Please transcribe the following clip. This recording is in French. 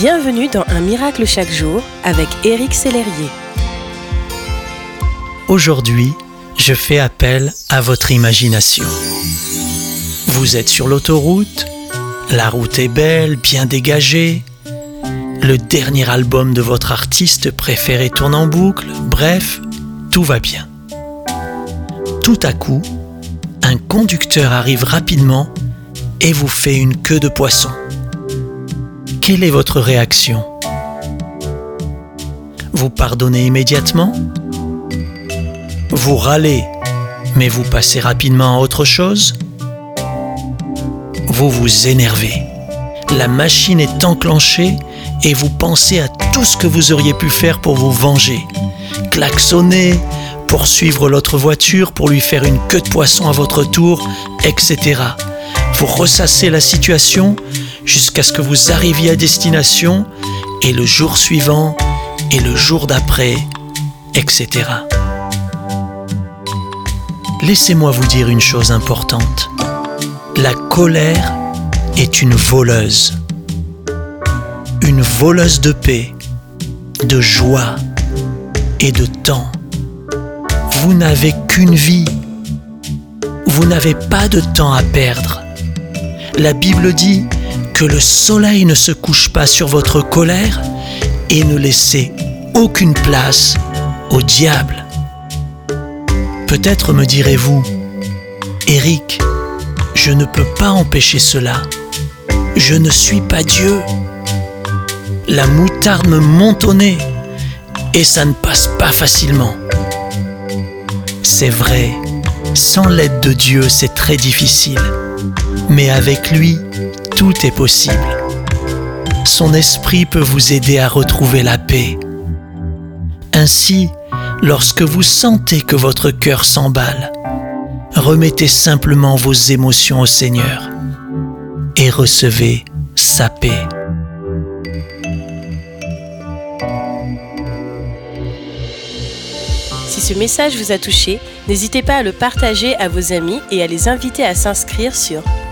Bienvenue dans Un miracle chaque jour avec Éric Sellerier. Aujourd'hui, je fais appel à votre imagination. Vous êtes sur l'autoroute, la route est belle, bien dégagée, le dernier album de votre artiste préféré tourne en boucle, bref, tout va bien. Tout à coup, un conducteur arrive rapidement et vous fait une queue de poisson quelle est votre réaction? Vous pardonnez immédiatement? Vous râlez, mais vous passez rapidement à autre chose? Vous vous énervez. La machine est enclenchée et vous pensez à tout ce que vous auriez pu faire pour vous venger. Klaxonner, poursuivre l'autre voiture pour lui faire une queue de poisson à votre tour, etc. Vous ressassez la situation jusqu'à ce que vous arriviez à destination et le jour suivant et le jour d'après, etc. Laissez-moi vous dire une chose importante. La colère est une voleuse. Une voleuse de paix, de joie et de temps. Vous n'avez qu'une vie. Vous n'avez pas de temps à perdre. La Bible dit que le soleil ne se couche pas sur votre colère et ne laissez aucune place au diable. Peut-être me direz-vous, Eric, je ne peux pas empêcher cela. Je ne suis pas Dieu. La moutarde me monte au nez et ça ne passe pas facilement. C'est vrai, sans l'aide de Dieu, c'est très difficile. Mais avec lui, tout est possible. Son esprit peut vous aider à retrouver la paix. Ainsi, lorsque vous sentez que votre cœur s'emballe, remettez simplement vos émotions au Seigneur et recevez sa paix. Si ce message vous a touché, n'hésitez pas à le partager à vos amis et à les inviter à s'inscrire sur